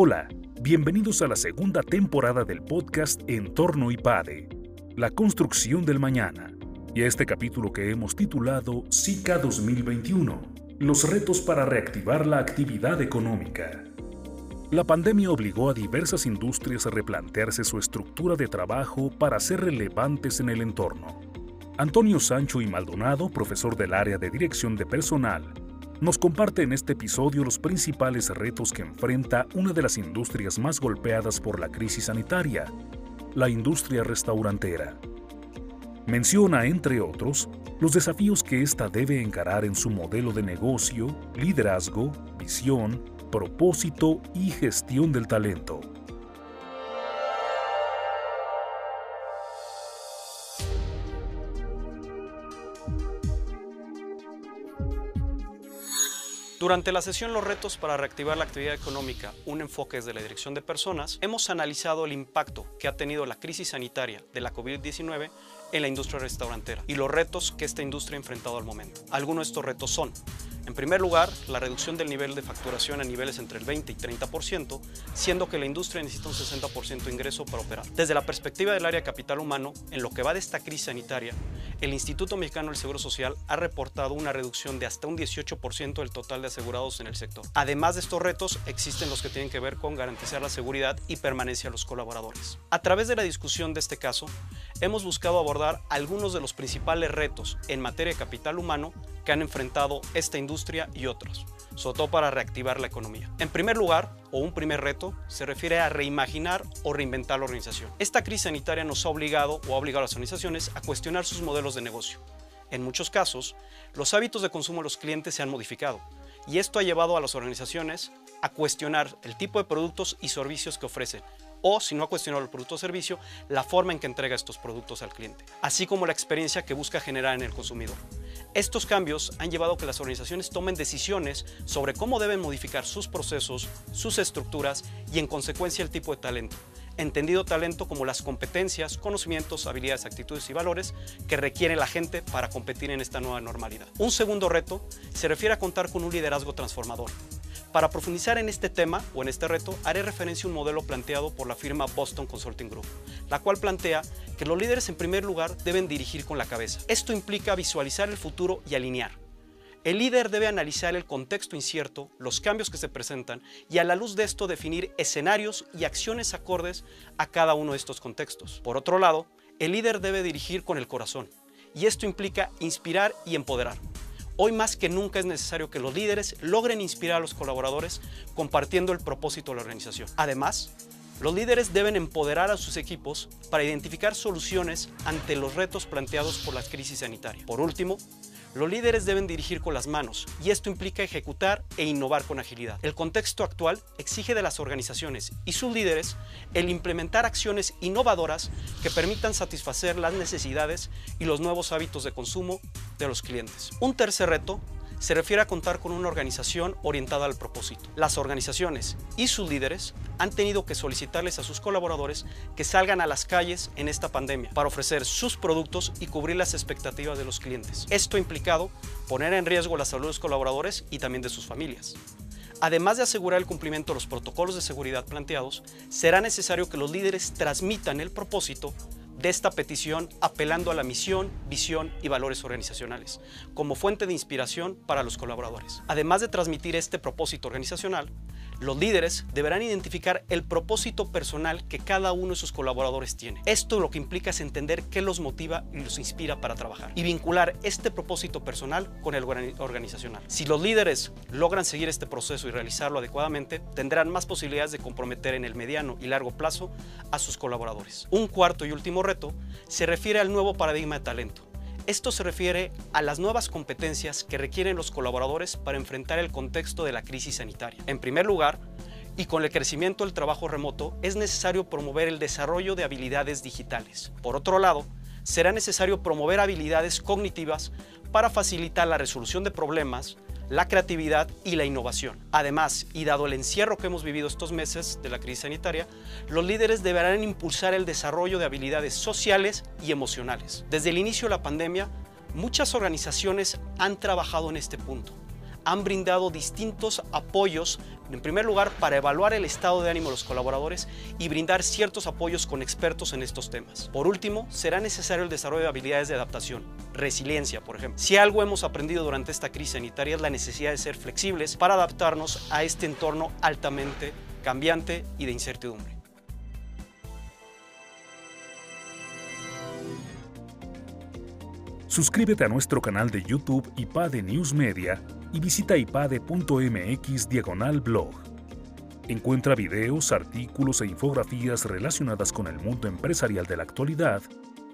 Hola, bienvenidos a la segunda temporada del podcast Entorno IPADE, la construcción del mañana, y a este capítulo que hemos titulado SICA 2021, los retos para reactivar la actividad económica. La pandemia obligó a diversas industrias a replantearse su estructura de trabajo para ser relevantes en el entorno. Antonio Sancho y Maldonado, profesor del área de dirección de personal, nos comparte en este episodio los principales retos que enfrenta una de las industrias más golpeadas por la crisis sanitaria, la industria restaurantera. Menciona, entre otros, los desafíos que ésta debe encarar en su modelo de negocio, liderazgo, visión, propósito y gestión del talento. Durante la sesión Los retos para reactivar la actividad económica, un enfoque desde la dirección de personas, hemos analizado el impacto que ha tenido la crisis sanitaria de la COVID-19 en la industria restaurantera y los retos que esta industria ha enfrentado al momento. Algunos de estos retos son en primer lugar, la reducción del nivel de facturación a niveles entre el 20 y 30%, siendo que la industria necesita un 60% de ingreso para operar. Desde la perspectiva del área capital humano, en lo que va de esta crisis sanitaria, el Instituto Mexicano del Seguro Social ha reportado una reducción de hasta un 18% del total de asegurados en el sector. Además de estos retos, existen los que tienen que ver con garantizar la seguridad y permanencia de los colaboradores. A través de la discusión de este caso, hemos buscado abordar algunos de los principales retos en materia de capital humano que han enfrentado esta industria y otros, sobre todo para reactivar la economía. En primer lugar, o un primer reto, se refiere a reimaginar o reinventar la organización. Esta crisis sanitaria nos ha obligado o ha obligado a las organizaciones a cuestionar sus modelos de negocio. En muchos casos, los hábitos de consumo de los clientes se han modificado y esto ha llevado a las organizaciones a cuestionar el tipo de productos y servicios que ofrecen, o, si no ha cuestionado el producto o servicio, la forma en que entrega estos productos al cliente, así como la experiencia que busca generar en el consumidor. Estos cambios han llevado a que las organizaciones tomen decisiones sobre cómo deben modificar sus procesos, sus estructuras y en consecuencia el tipo de talento. Entendido talento como las competencias, conocimientos, habilidades, actitudes y valores que requiere la gente para competir en esta nueva normalidad. Un segundo reto se refiere a contar con un liderazgo transformador. Para profundizar en este tema o en este reto, haré referencia a un modelo planteado por la firma Boston Consulting Group, la cual plantea que los líderes en primer lugar deben dirigir con la cabeza. Esto implica visualizar el futuro y alinear. El líder debe analizar el contexto incierto, los cambios que se presentan y a la luz de esto definir escenarios y acciones acordes a cada uno de estos contextos. Por otro lado, el líder debe dirigir con el corazón y esto implica inspirar y empoderar. Hoy más que nunca es necesario que los líderes logren inspirar a los colaboradores compartiendo el propósito de la organización. Además, los líderes deben empoderar a sus equipos para identificar soluciones ante los retos planteados por la crisis sanitaria. Por último, los líderes deben dirigir con las manos y esto implica ejecutar e innovar con agilidad. El contexto actual exige de las organizaciones y sus líderes el implementar acciones innovadoras que permitan satisfacer las necesidades y los nuevos hábitos de consumo de los clientes. Un tercer reto se refiere a contar con una organización orientada al propósito. Las organizaciones y sus líderes han tenido que solicitarles a sus colaboradores que salgan a las calles en esta pandemia para ofrecer sus productos y cubrir las expectativas de los clientes. Esto ha implicado poner en riesgo la salud de los colaboradores y también de sus familias. Además de asegurar el cumplimiento de los protocolos de seguridad planteados, será necesario que los líderes transmitan el propósito de esta petición apelando a la misión, visión y valores organizacionales como fuente de inspiración para los colaboradores. Además de transmitir este propósito organizacional, los líderes deberán identificar el propósito personal que cada uno de sus colaboradores tiene. Esto lo que implica es entender qué los motiva y los inspira para trabajar y vincular este propósito personal con el organizacional. Si los líderes logran seguir este proceso y realizarlo adecuadamente, tendrán más posibilidades de comprometer en el mediano y largo plazo a sus colaboradores. Un cuarto y último reto se refiere al nuevo paradigma de talento. Esto se refiere a las nuevas competencias que requieren los colaboradores para enfrentar el contexto de la crisis sanitaria. En primer lugar, y con el crecimiento del trabajo remoto, es necesario promover el desarrollo de habilidades digitales. Por otro lado, será necesario promover habilidades cognitivas para facilitar la resolución de problemas, la creatividad y la innovación. Además, y dado el encierro que hemos vivido estos meses de la crisis sanitaria, los líderes deberán impulsar el desarrollo de habilidades sociales y emocionales. Desde el inicio de la pandemia, muchas organizaciones han trabajado en este punto han brindado distintos apoyos, en primer lugar, para evaluar el estado de ánimo de los colaboradores y brindar ciertos apoyos con expertos en estos temas. Por último, será necesario el desarrollo de habilidades de adaptación, resiliencia, por ejemplo. Si algo hemos aprendido durante esta crisis sanitaria es la necesidad de ser flexibles para adaptarnos a este entorno altamente cambiante y de incertidumbre. Suscríbete a nuestro canal de YouTube IPADE News Media y visita ipade.mx diagonal blog. Encuentra videos, artículos e infografías relacionadas con el mundo empresarial de la actualidad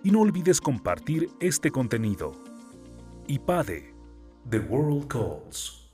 y no olvides compartir este contenido. IPADE, The World Calls.